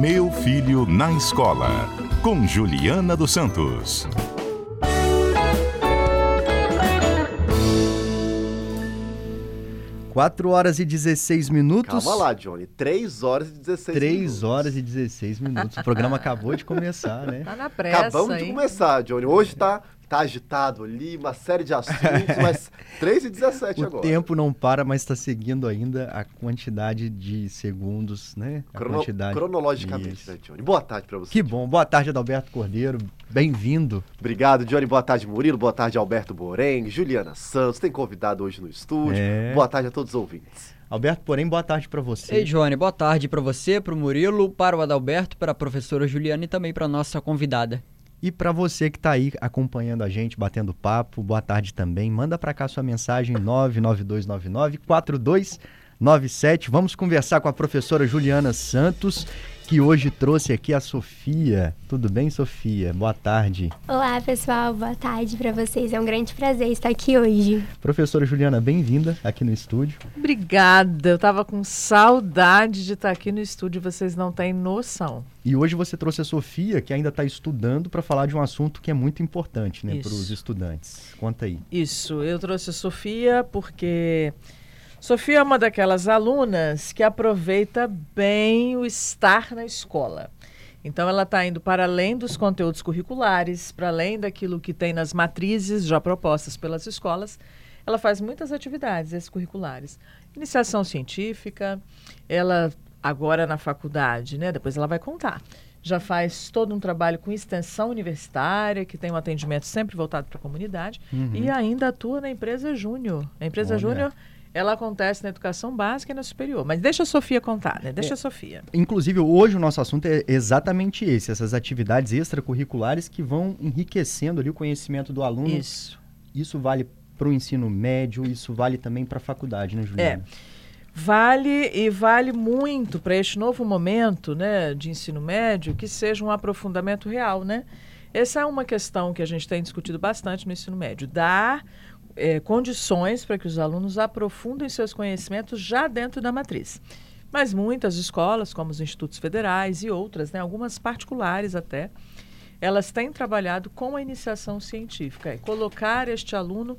Meu Filho na Escola, com Juliana dos Santos. Quatro horas e 16 minutos. Calma lá, Johnny. 3 horas e 16 Três minutos. horas e 16 minutos. O programa acabou de começar, né? Tá na pressa, Acabamos de hein? começar, Johnny. Hoje tá, tá agitado ali, uma série de assuntos, mas 3 e 17 O agora. tempo não para, mas está seguindo ainda a quantidade de segundos, né? A Crono- quantidade. Cronologicamente, Isso. né, Johnny? Boa tarde pra você. Que bom. Boa tarde, Adalberto Cordeiro. Bem-vindo. Obrigado, Johnny. Boa tarde, Murilo. Boa tarde, Alberto Boreng, Juliana Santos. Tem convidado hoje no estúdio. É. Boa tarde a todos os ouvintes. Alberto, porém, boa tarde para você. Ei, Johnny, boa tarde para você, para o Murilo, para o Adalberto, para a professora Juliana e também para nossa convidada. E para você que está aí acompanhando a gente, batendo papo, boa tarde também. Manda para cá sua mensagem 992994297. Vamos conversar com a professora Juliana Santos, que hoje trouxe aqui a Sofia. Tudo bem, Sofia? Boa tarde. Olá, pessoal. Boa tarde para vocês. É um grande prazer estar aqui hoje. Professora Juliana, bem-vinda aqui no estúdio. Obrigada. Eu tava com saudade de estar aqui no estúdio, vocês não têm noção. E hoje você trouxe a Sofia, que ainda está estudando, para falar de um assunto que é muito importante né, para os estudantes. Conta aí. Isso, eu trouxe a Sofia porque Sofia é uma daquelas alunas que aproveita bem o estar na escola. Então, ela está indo para além dos conteúdos curriculares, para além daquilo que tem nas matrizes já propostas pelas escolas. Ela faz muitas atividades extracurriculares. Iniciação científica, ela agora na faculdade, né? Depois ela vai contar. Já faz todo um trabalho com extensão universitária, que tem um atendimento sempre voltado para a comunidade, e ainda atua na empresa Júnior. A empresa. Júnior, ela acontece na educação básica e na superior. Mas deixa a Sofia contar, né? Deixa a Sofia. Inclusive, hoje o nosso assunto é exatamente esse, essas atividades extracurriculares que vão enriquecendo ali o conhecimento do aluno. Isso. Isso vale para o ensino médio, isso vale também para a faculdade, né, Juliana? Vale e vale muito para este novo momento né, de ensino médio que seja um aprofundamento real, né? Essa é uma questão que a gente tem discutido bastante no ensino médio. Dar eh, condições para que os alunos aprofundem seus conhecimentos já dentro da matriz. Mas muitas escolas, como os institutos federais e outras, né, algumas particulares até, elas têm trabalhado com a iniciação científica, é colocar este aluno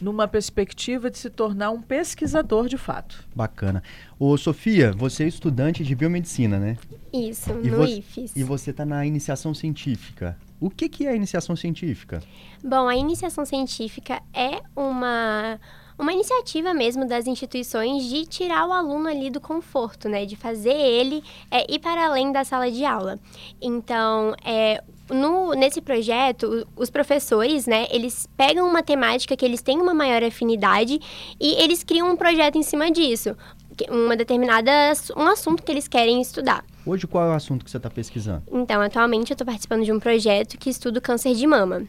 numa perspectiva de se tornar um pesquisador de fato. Bacana. Ô, Sofia, você é estudante de biomedicina, né? Isso, E no você- IFES. E você está na iniciação científica. O que, que é a iniciação científica? Bom, a iniciação científica é uma, uma iniciativa mesmo das instituições de tirar o aluno ali do conforto, né? De fazer ele é, ir para além da sala de aula. Então, é, no, nesse projeto, os professores, né, eles pegam uma temática que eles têm uma maior afinidade e eles criam um projeto em cima disso. Uma determinada, um assunto que eles querem estudar. Hoje, qual é o assunto que você está pesquisando? Então, atualmente eu estou participando de um projeto que estuda o câncer de mama.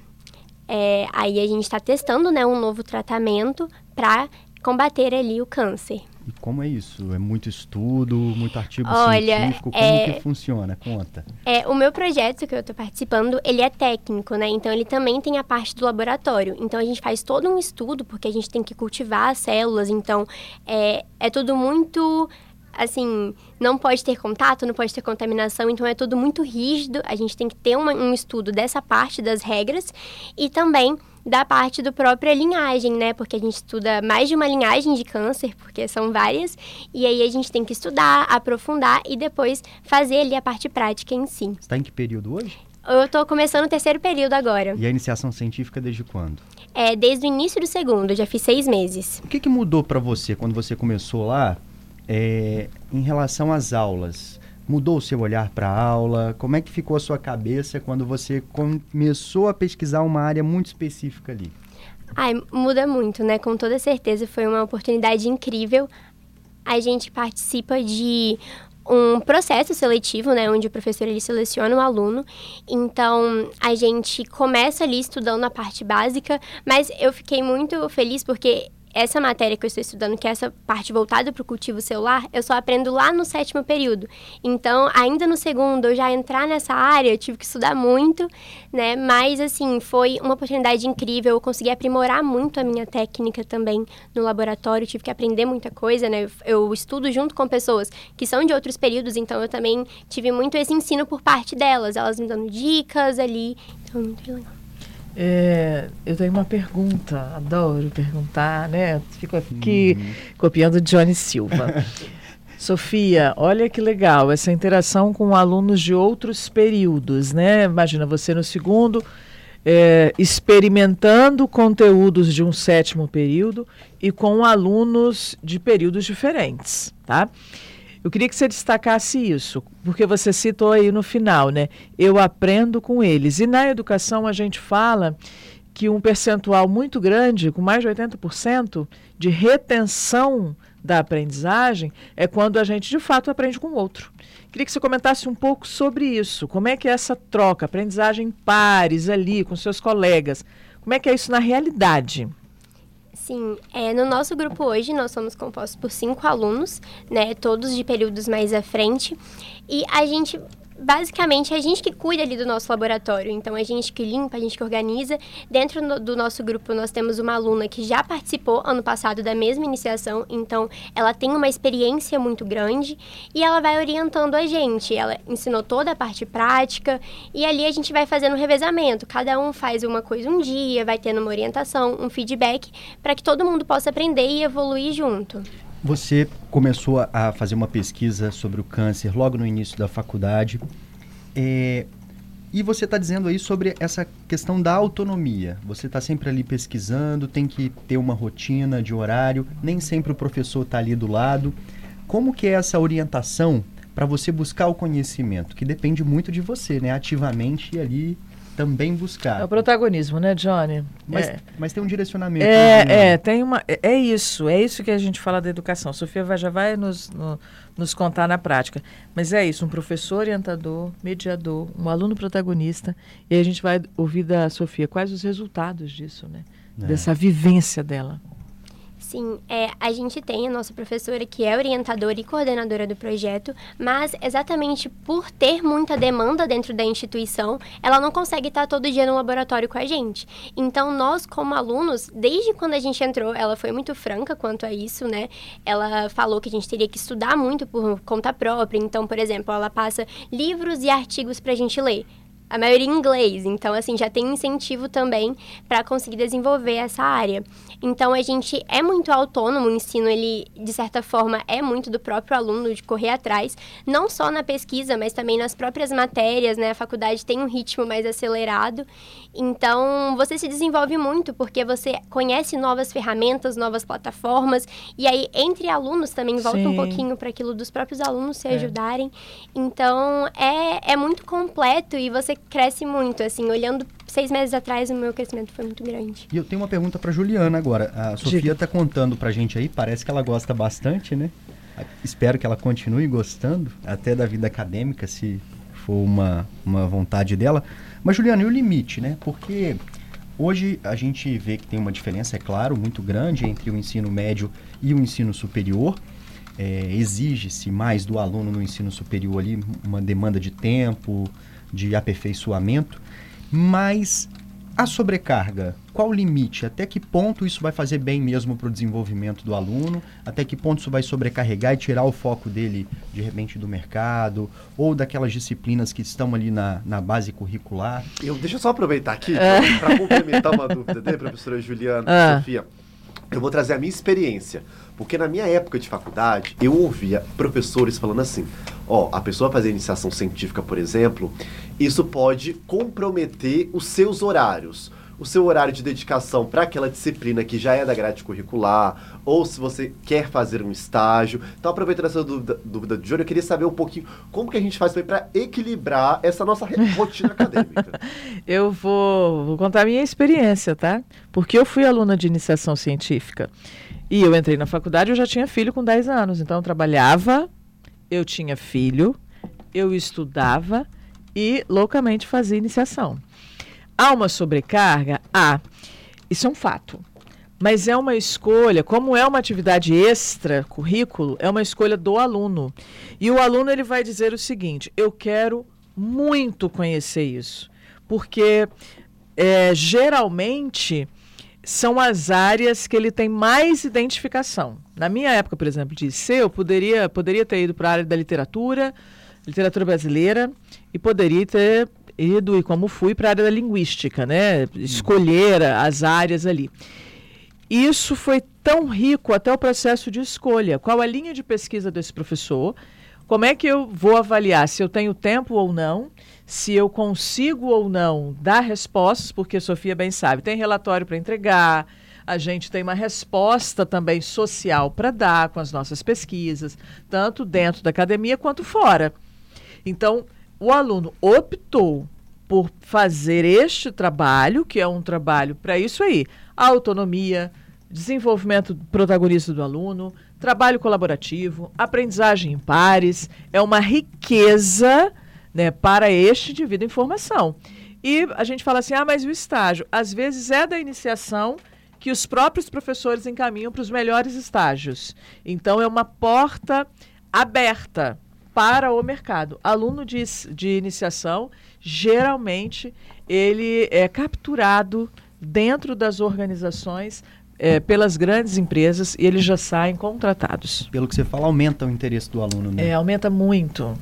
É, aí a gente está testando né, um novo tratamento para combater ali o câncer. E como é isso? É muito estudo, muito artigo Olha, científico? Como é- que funciona? Conta. É, o meu projeto que eu estou participando, ele é técnico, né? Então ele também tem a parte do laboratório. Então a gente faz todo um estudo, porque a gente tem que cultivar as células. Então é, é tudo muito assim, não pode ter contato, não pode ter contaminação, então é tudo muito rígido. A gente tem que ter uma- um estudo dessa parte das regras e também da parte do própria linhagem, né? Porque a gente estuda mais de uma linhagem de câncer, porque são várias, e aí a gente tem que estudar, aprofundar e depois fazer ali a parte prática em si. Você está em que período hoje? Eu tô começando o terceiro período agora. E a iniciação científica desde quando? É desde o início do segundo, já fiz seis meses. O que, que mudou para você quando você começou lá é, em relação às aulas? Mudou o seu olhar para a aula? Como é que ficou a sua cabeça quando você começou a pesquisar uma área muito específica ali? Ai, muda muito, né? Com toda certeza foi uma oportunidade incrível. A gente participa de um processo seletivo, né, onde o professor ele seleciona o aluno. Então, a gente começa ali estudando a parte básica, mas eu fiquei muito feliz porque essa matéria que eu estou estudando, que é essa parte voltada para o cultivo celular, eu só aprendo lá no sétimo período. Então, ainda no segundo, eu já entrar nessa área, eu tive que estudar muito, né? Mas, assim, foi uma oportunidade incrível. Eu consegui aprimorar muito a minha técnica também no laboratório, tive que aprender muita coisa, né? Eu estudo junto com pessoas que são de outros períodos, então eu também tive muito esse ensino por parte delas, elas me dando dicas ali. Então, muito legal. É, eu tenho uma pergunta, adoro perguntar, né? Fico aqui uhum. copiando Johnny Silva. Sofia, olha que legal essa interação com alunos de outros períodos, né? Imagina você no segundo, é, experimentando conteúdos de um sétimo período e com alunos de períodos diferentes, tá? Eu queria que você destacasse isso, porque você citou aí no final, né? Eu aprendo com eles. E na educação a gente fala que um percentual muito grande, com mais de 80% de retenção da aprendizagem, é quando a gente de fato aprende com o outro. Queria que você comentasse um pouco sobre isso. Como é que é essa troca, aprendizagem pares ali com seus colegas? Como é que é isso na realidade? Sim, é, no nosso grupo hoje nós somos compostos por cinco alunos, né, todos de períodos mais à frente, e a gente basicamente é a gente que cuida ali do nosso laboratório. Então, é a gente que limpa, a gente que organiza. Dentro no, do nosso grupo, nós temos uma aluna que já participou ano passado da mesma iniciação. Então, ela tem uma experiência muito grande e ela vai orientando a gente. Ela ensinou toda a parte prática e ali a gente vai fazendo um revezamento. Cada um faz uma coisa um dia, vai tendo uma orientação, um feedback, para que todo mundo possa aprender e evoluir junto. Você começou a fazer uma pesquisa sobre o câncer logo no início da faculdade. É, e você está dizendo aí sobre essa questão da autonomia. Você está sempre ali pesquisando, tem que ter uma rotina de horário, nem sempre o professor está ali do lado. Como que é essa orientação para você buscar o conhecimento? Que depende muito de você, né? Ativamente ali também buscar. É o protagonismo, né, Johnny? Mas, é. mas tem um direcionamento. É, né? é, tem uma. É, é isso, é isso que a gente fala da educação. A Sofia vai, já vai nos, no, nos contar na prática. Mas é isso, um professor orientador, mediador, um aluno protagonista. E a gente vai ouvir da Sofia quais os resultados disso, né? É. Dessa vivência dela. Sim, é, a gente tem a nossa professora que é orientadora e coordenadora do projeto, mas exatamente por ter muita demanda dentro da instituição, ela não consegue estar todo dia no laboratório com a gente. Então, nós, como alunos, desde quando a gente entrou, ela foi muito franca quanto a isso, né? Ela falou que a gente teria que estudar muito por conta própria. Então, por exemplo, ela passa livros e artigos para a gente ler a maioria em inglês. Então, assim, já tem incentivo também para conseguir desenvolver essa área. Então, a gente é muito autônomo, o ensino, ele, de certa forma, é muito do próprio aluno, de correr atrás, não só na pesquisa, mas também nas próprias matérias, né? A faculdade tem um ritmo mais acelerado. Então, você se desenvolve muito, porque você conhece novas ferramentas, novas plataformas, e aí, entre alunos, também volta Sim. um pouquinho para aquilo dos próprios alunos se é. ajudarem. Então, é, é muito completo e você cresce muito, assim, olhando seis meses atrás o meu crescimento foi muito grande. E eu tenho uma pergunta para Juliana agora. A Sofia está contando para a gente aí, parece que ela gosta bastante, né? Espero que ela continue gostando, até da vida acadêmica, se for uma, uma vontade dela. Mas, Juliana, e o limite, né? Porque hoje a gente vê que tem uma diferença, é claro, muito grande entre o ensino médio e o ensino superior. É, Exige-se mais do aluno no ensino superior ali, uma demanda de tempo, de aperfeiçoamento, mas a sobrecarga, qual o limite? Até que ponto isso vai fazer bem mesmo para o desenvolvimento do aluno? Até que ponto isso vai sobrecarregar e tirar o foco dele, de repente, do mercado ou daquelas disciplinas que estão ali na, na base curricular? Eu, deixa eu só aproveitar aqui é. para complementar uma dúvida da professora Juliana ah. Sofia. Eu vou trazer a minha experiência. Porque na minha época de faculdade, eu ouvia professores falando assim: ó, a pessoa fazer iniciação científica, por exemplo, isso pode comprometer os seus horários. O seu horário de dedicação para aquela disciplina que já é da grade curricular, ou se você quer fazer um estágio. Então, aproveitando essa dúvida, dúvida de Júnior, eu queria saber um pouquinho como que a gente faz para equilibrar essa nossa rotina acadêmica. Eu vou, vou contar a minha experiência, tá? Porque eu fui aluna de iniciação científica. E eu entrei na faculdade, eu já tinha filho com 10 anos. Então eu trabalhava, eu tinha filho, eu estudava e loucamente fazia iniciação. Há uma sobrecarga? Há. Isso é um fato. Mas é uma escolha, como é uma atividade extra currículo, é uma escolha do aluno. E o aluno ele vai dizer o seguinte: eu quero muito conhecer isso, porque é, geralmente são as áreas que ele tem mais identificação. Na minha época, por exemplo, de IC, eu poderia, poderia ter ido para a área da literatura, literatura brasileira, e poderia ter ido, e como fui, para a área da linguística, né? Escolher as áreas ali. Isso foi tão rico até o processo de escolha. Qual a linha de pesquisa desse professor? Como é que eu vou avaliar se eu tenho tempo ou não? Se eu consigo ou não dar respostas, porque Sofia bem sabe, tem relatório para entregar, a gente tem uma resposta também social para dar com as nossas pesquisas, tanto dentro da academia quanto fora. Então, o aluno optou por fazer este trabalho, que é um trabalho para isso aí, autonomia, desenvolvimento protagonista do aluno, trabalho colaborativo, aprendizagem em pares, é uma riqueza né, para este indivíduo em formação. E a gente fala assim, ah, mas o estágio, às vezes é da iniciação que os próprios professores encaminham para os melhores estágios. Então é uma porta aberta para o mercado. Aluno de, de iniciação, geralmente, ele é capturado dentro das organizações é, pelas grandes empresas e eles já saem contratados. Pelo que você fala, aumenta o interesse do aluno, né? É, aumenta muito.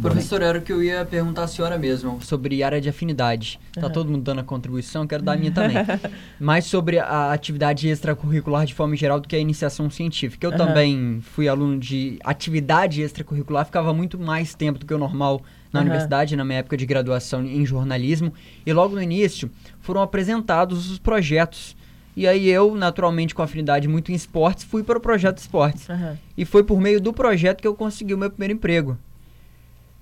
Professor, era o que eu ia perguntar à senhora mesmo, sobre área de afinidade. Está uhum. todo mundo dando a contribuição, quero dar a minha também. Mais sobre a atividade extracurricular de forma geral do que a iniciação científica. Eu uhum. também fui aluno de atividade extracurricular, ficava muito mais tempo do que o normal na uhum. universidade, na minha época de graduação em jornalismo. E logo no início foram apresentados os projetos e aí eu, naturalmente com afinidade muito em esportes, fui para o projeto esportes. Uhum. E foi por meio do projeto que eu consegui o meu primeiro emprego.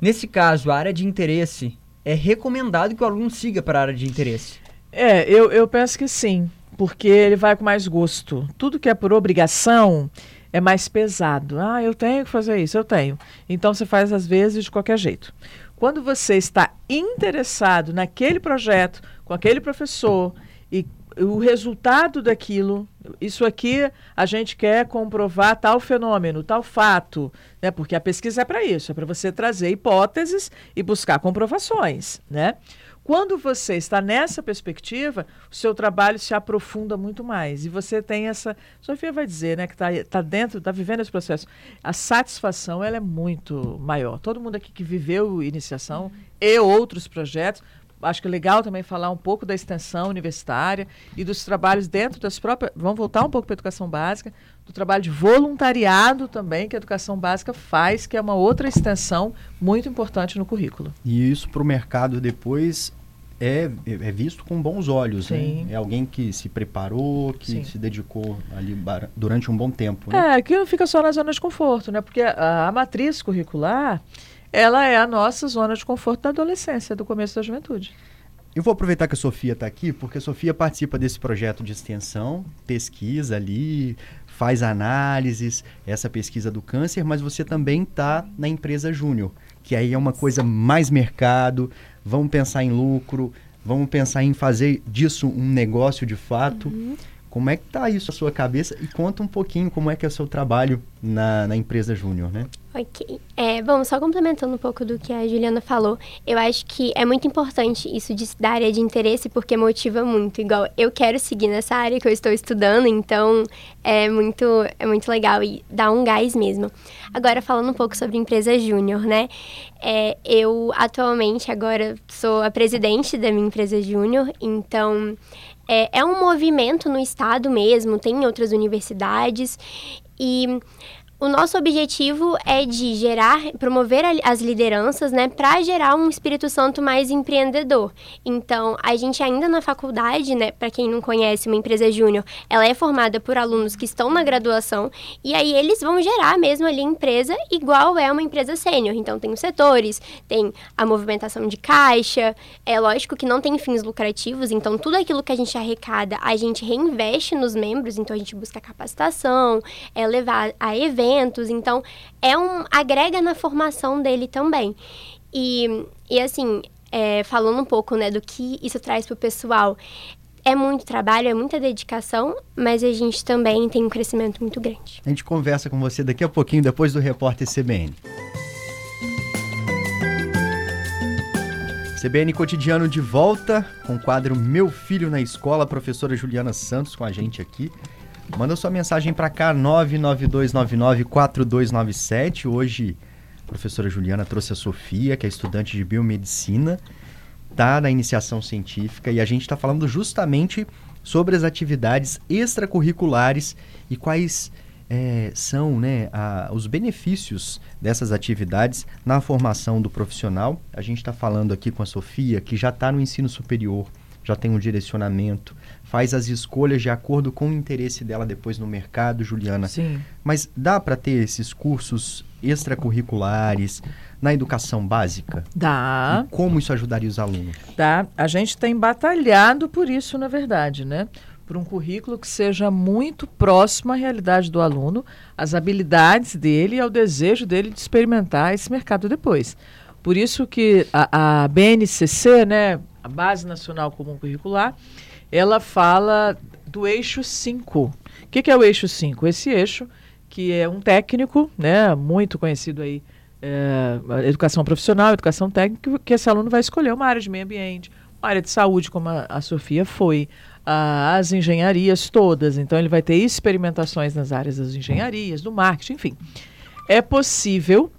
Nesse caso, a área de interesse, é recomendado que o aluno siga para a área de interesse? É, eu, eu penso que sim, porque ele vai com mais gosto. Tudo que é por obrigação é mais pesado. Ah, eu tenho que fazer isso, eu tenho. Então você faz às vezes de qualquer jeito. Quando você está interessado naquele projeto, com aquele professor e o resultado daquilo, isso aqui a gente quer comprovar tal fenômeno, tal fato, né? Porque a pesquisa é para isso, é para você trazer hipóteses e buscar comprovações, né? Quando você está nessa perspectiva, o seu trabalho se aprofunda muito mais. E você tem essa. Sofia vai dizer, né, que está tá dentro, está vivendo esse processo. A satisfação ela é muito maior. Todo mundo aqui que viveu iniciação e outros projetos acho que é legal também falar um pouco da extensão universitária e dos trabalhos dentro das próprias. Vamos voltar um pouco para a educação básica, do trabalho de voluntariado também que a educação básica faz, que é uma outra extensão muito importante no currículo. E isso para o mercado depois é, é visto com bons olhos, né? Sim. né? É alguém que se preparou, que Sim. se dedicou ali durante um bom tempo. Né? É, que não fica só na zona de conforto, né? Porque a, a matriz curricular ela é a nossa zona de conforto da adolescência, do começo da juventude. Eu vou aproveitar que a Sofia está aqui, porque a Sofia participa desse projeto de extensão, pesquisa ali, faz análises, essa pesquisa do câncer, mas você também está na empresa Júnior, que aí é uma coisa mais mercado, vamos pensar em lucro, vamos pensar em fazer disso um negócio de fato. Uhum. Como é que está isso na sua cabeça? E conta um pouquinho como é que é o seu trabalho na, na empresa Júnior, né? Ok. É, bom, só complementando um pouco do que a Juliana falou, eu acho que é muito importante isso de, da área de interesse, porque motiva muito. Igual, eu quero seguir nessa área que eu estou estudando, então é muito, é muito legal e dá um gás mesmo. Agora, falando um pouco sobre empresa Júnior, né? É, eu atualmente agora sou a presidente da minha empresa Júnior, então é, é um movimento no estado mesmo, tem em outras universidades. E o nosso objetivo é de gerar, promover as lideranças, né, para gerar um Espírito Santo mais empreendedor. Então, a gente ainda na faculdade, né, para quem não conhece, uma empresa júnior, ela é formada por alunos que estão na graduação e aí eles vão gerar mesmo ali empresa igual é uma empresa sênior. Então, tem os setores, tem a movimentação de caixa, é lógico que não tem fins lucrativos, então tudo aquilo que a gente arrecada, a gente reinveste nos membros, então a gente busca capacitação, é levar a eventos então é um agrega na formação dele também. E, e assim, é, falando um pouco né, do que isso traz para o pessoal, é muito trabalho, é muita dedicação, mas a gente também tem um crescimento muito grande. A gente conversa com você daqui a pouquinho, depois do repórter CBN. CBN Cotidiano de volta com o quadro Meu Filho na Escola, a professora Juliana Santos com a gente aqui. Manda sua mensagem para cá, 992994297. Hoje, a professora Juliana trouxe a Sofia, que é estudante de biomedicina, tá na iniciação científica, e a gente está falando justamente sobre as atividades extracurriculares e quais é, são né, a, os benefícios dessas atividades na formação do profissional. A gente está falando aqui com a Sofia, que já está no ensino superior, já tem um direcionamento, faz as escolhas de acordo com o interesse dela depois no mercado, Juliana. Sim. Mas dá para ter esses cursos extracurriculares na educação básica? Dá. E como isso ajudaria os alunos? Dá. A gente tem batalhado por isso, na verdade, né? Por um currículo que seja muito próximo à realidade do aluno, às habilidades dele e ao desejo dele de experimentar esse mercado depois. Por isso que a, a BNCC, né, a Base Nacional Comum Curricular, ela fala do eixo 5. O que, que, é o eixo 5? Esse eixo que é um técnico, né, muito conhecido aí, é, educação profissional, educação técnica, que esse aluno vai escolher uma área de meio ambiente, uma área de saúde, como a, a Sofia foi, a, as engenharias todas. Então, ele vai ter experimentações nas áreas das engenharias, do marketing, enfim. É possível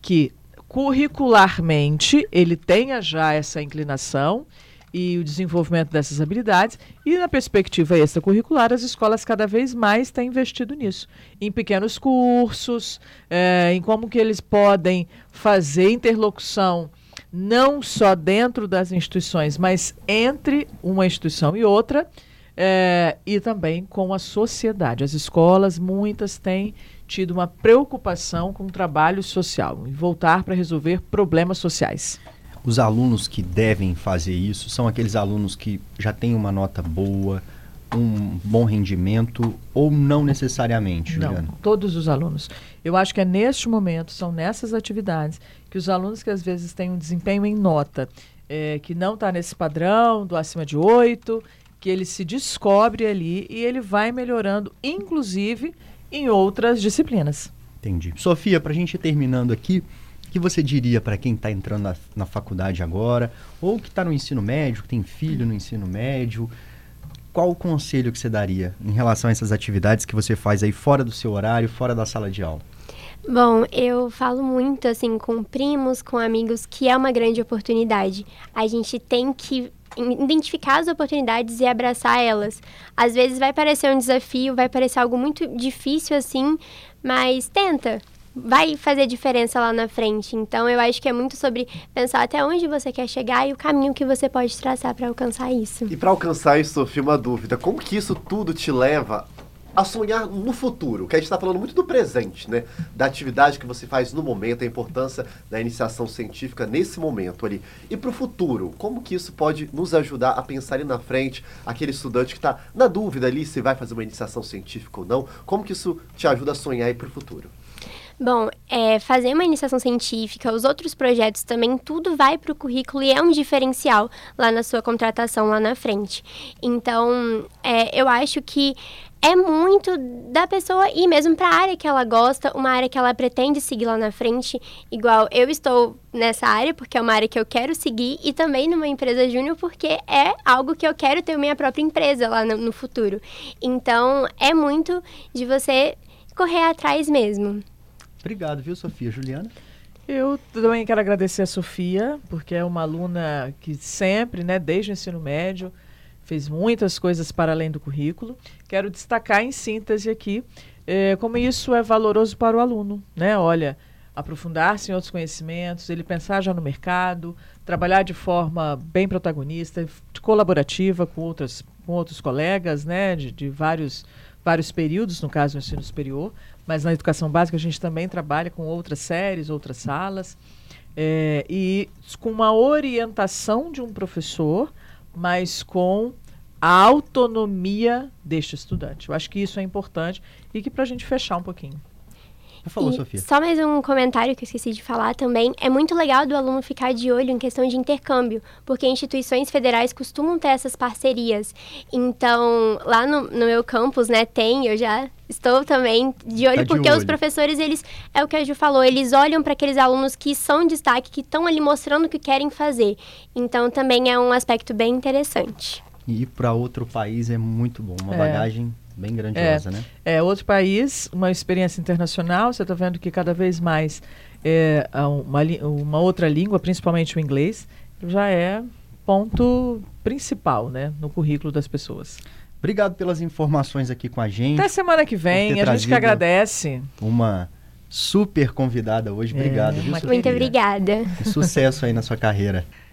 que curricularmente ele tenha já essa inclinação e o desenvolvimento dessas habilidades. E na perspectiva extracurricular, as escolas cada vez mais têm investido nisso, em pequenos cursos, é, em como que eles podem fazer interlocução não só dentro das instituições, mas entre uma instituição e outra, é, e também com a sociedade. As escolas, muitas têm tido uma preocupação com o trabalho social, em voltar para resolver problemas sociais os alunos que devem fazer isso são aqueles alunos que já têm uma nota boa, um bom rendimento ou não necessariamente, Juliana? Não, todos os alunos. Eu acho que é neste momento, são nessas atividades que os alunos que às vezes têm um desempenho em nota é, que não está nesse padrão do acima de 8, que ele se descobre ali e ele vai melhorando, inclusive em outras disciplinas. Entendi. Sofia, para a gente ir terminando aqui, que você diria para quem está entrando na, na, faculdade agora, ou que está no ensino médio, que tem filho no ensino médio? Qual o conselho que você daria em relação a essas atividades que você faz aí fora do seu horário, fora da sala de aula? Bom, eu falo muito assim com primos, com amigos, que é uma grande oportunidade. A gente tem que identificar as oportunidades e abraçar elas. Às vezes vai parecer um desafio, vai parecer algo muito difícil assim, mas tenta, vai fazer diferença lá na frente. Então, eu acho que é muito sobre pensar até onde você quer chegar e o caminho que você pode traçar para alcançar isso. E para alcançar isso, Sofia, uma dúvida: como que isso tudo te leva a sonhar no futuro, que a gente está falando muito do presente, né? Da atividade que você faz no momento, a importância da iniciação científica nesse momento ali. E para o futuro, como que isso pode nos ajudar a pensar ali na frente, aquele estudante que está na dúvida ali se vai fazer uma iniciação científica ou não, como que isso te ajuda a sonhar para o futuro? Bom, é, fazer uma iniciação científica, os outros projetos também, tudo vai para o currículo e é um diferencial lá na sua contratação lá na frente. Então, é, eu acho que é muito da pessoa ir mesmo para a área que ela gosta, uma área que ela pretende seguir lá na frente. Igual eu estou nessa área porque é uma área que eu quero seguir e também numa empresa júnior porque é algo que eu quero ter minha própria empresa lá no, no futuro. Então, é muito de você correr atrás mesmo. Obrigado, viu, Sofia? Juliana? Eu também quero agradecer a Sofia, porque é uma aluna que sempre, né, desde o ensino médio, fez muitas coisas para além do currículo. Quero destacar em síntese aqui eh, como isso é valoroso para o aluno, né? Olha, aprofundar-se em outros conhecimentos, ele pensar já no mercado, trabalhar de forma bem protagonista, colaborativa com, outras, com outros colegas, né, de, de vários, vários períodos, no caso do ensino superior, mas na educação básica a gente também trabalha com outras séries, outras salas, é, e com uma orientação de um professor, mas com a autonomia deste estudante. Eu acho que isso é importante e que para a gente fechar um pouquinho. E Sofia. Só mais um comentário que eu esqueci de falar também. É muito legal do aluno ficar de olho em questão de intercâmbio, porque instituições federais costumam ter essas parcerias. Então, lá no, no meu campus, né, tem, eu já estou também de olho, Tá de porque os olho. professores, eles, é o que a Ju falou, eles olham para aqueles alunos que são destaque, que estão ali mostrando o que querem fazer. Então, também é um aspecto bem interessante. E ir para outro país é muito bom, uma É. bagagem bem grandiosa, né? É outro país, uma experiência internacional. Você está vendo que cada vez mais é, uma, uma outra língua, principalmente o inglês, já é ponto principal né, no currículo das pessoas. Obrigado pelas informações aqui com a gente. Até semana que vem, a gente que agradece. Uma super convidada hoje. Obrigado, viu, uma Sofia? Muito obrigada. Sucesso aí na sua carreira.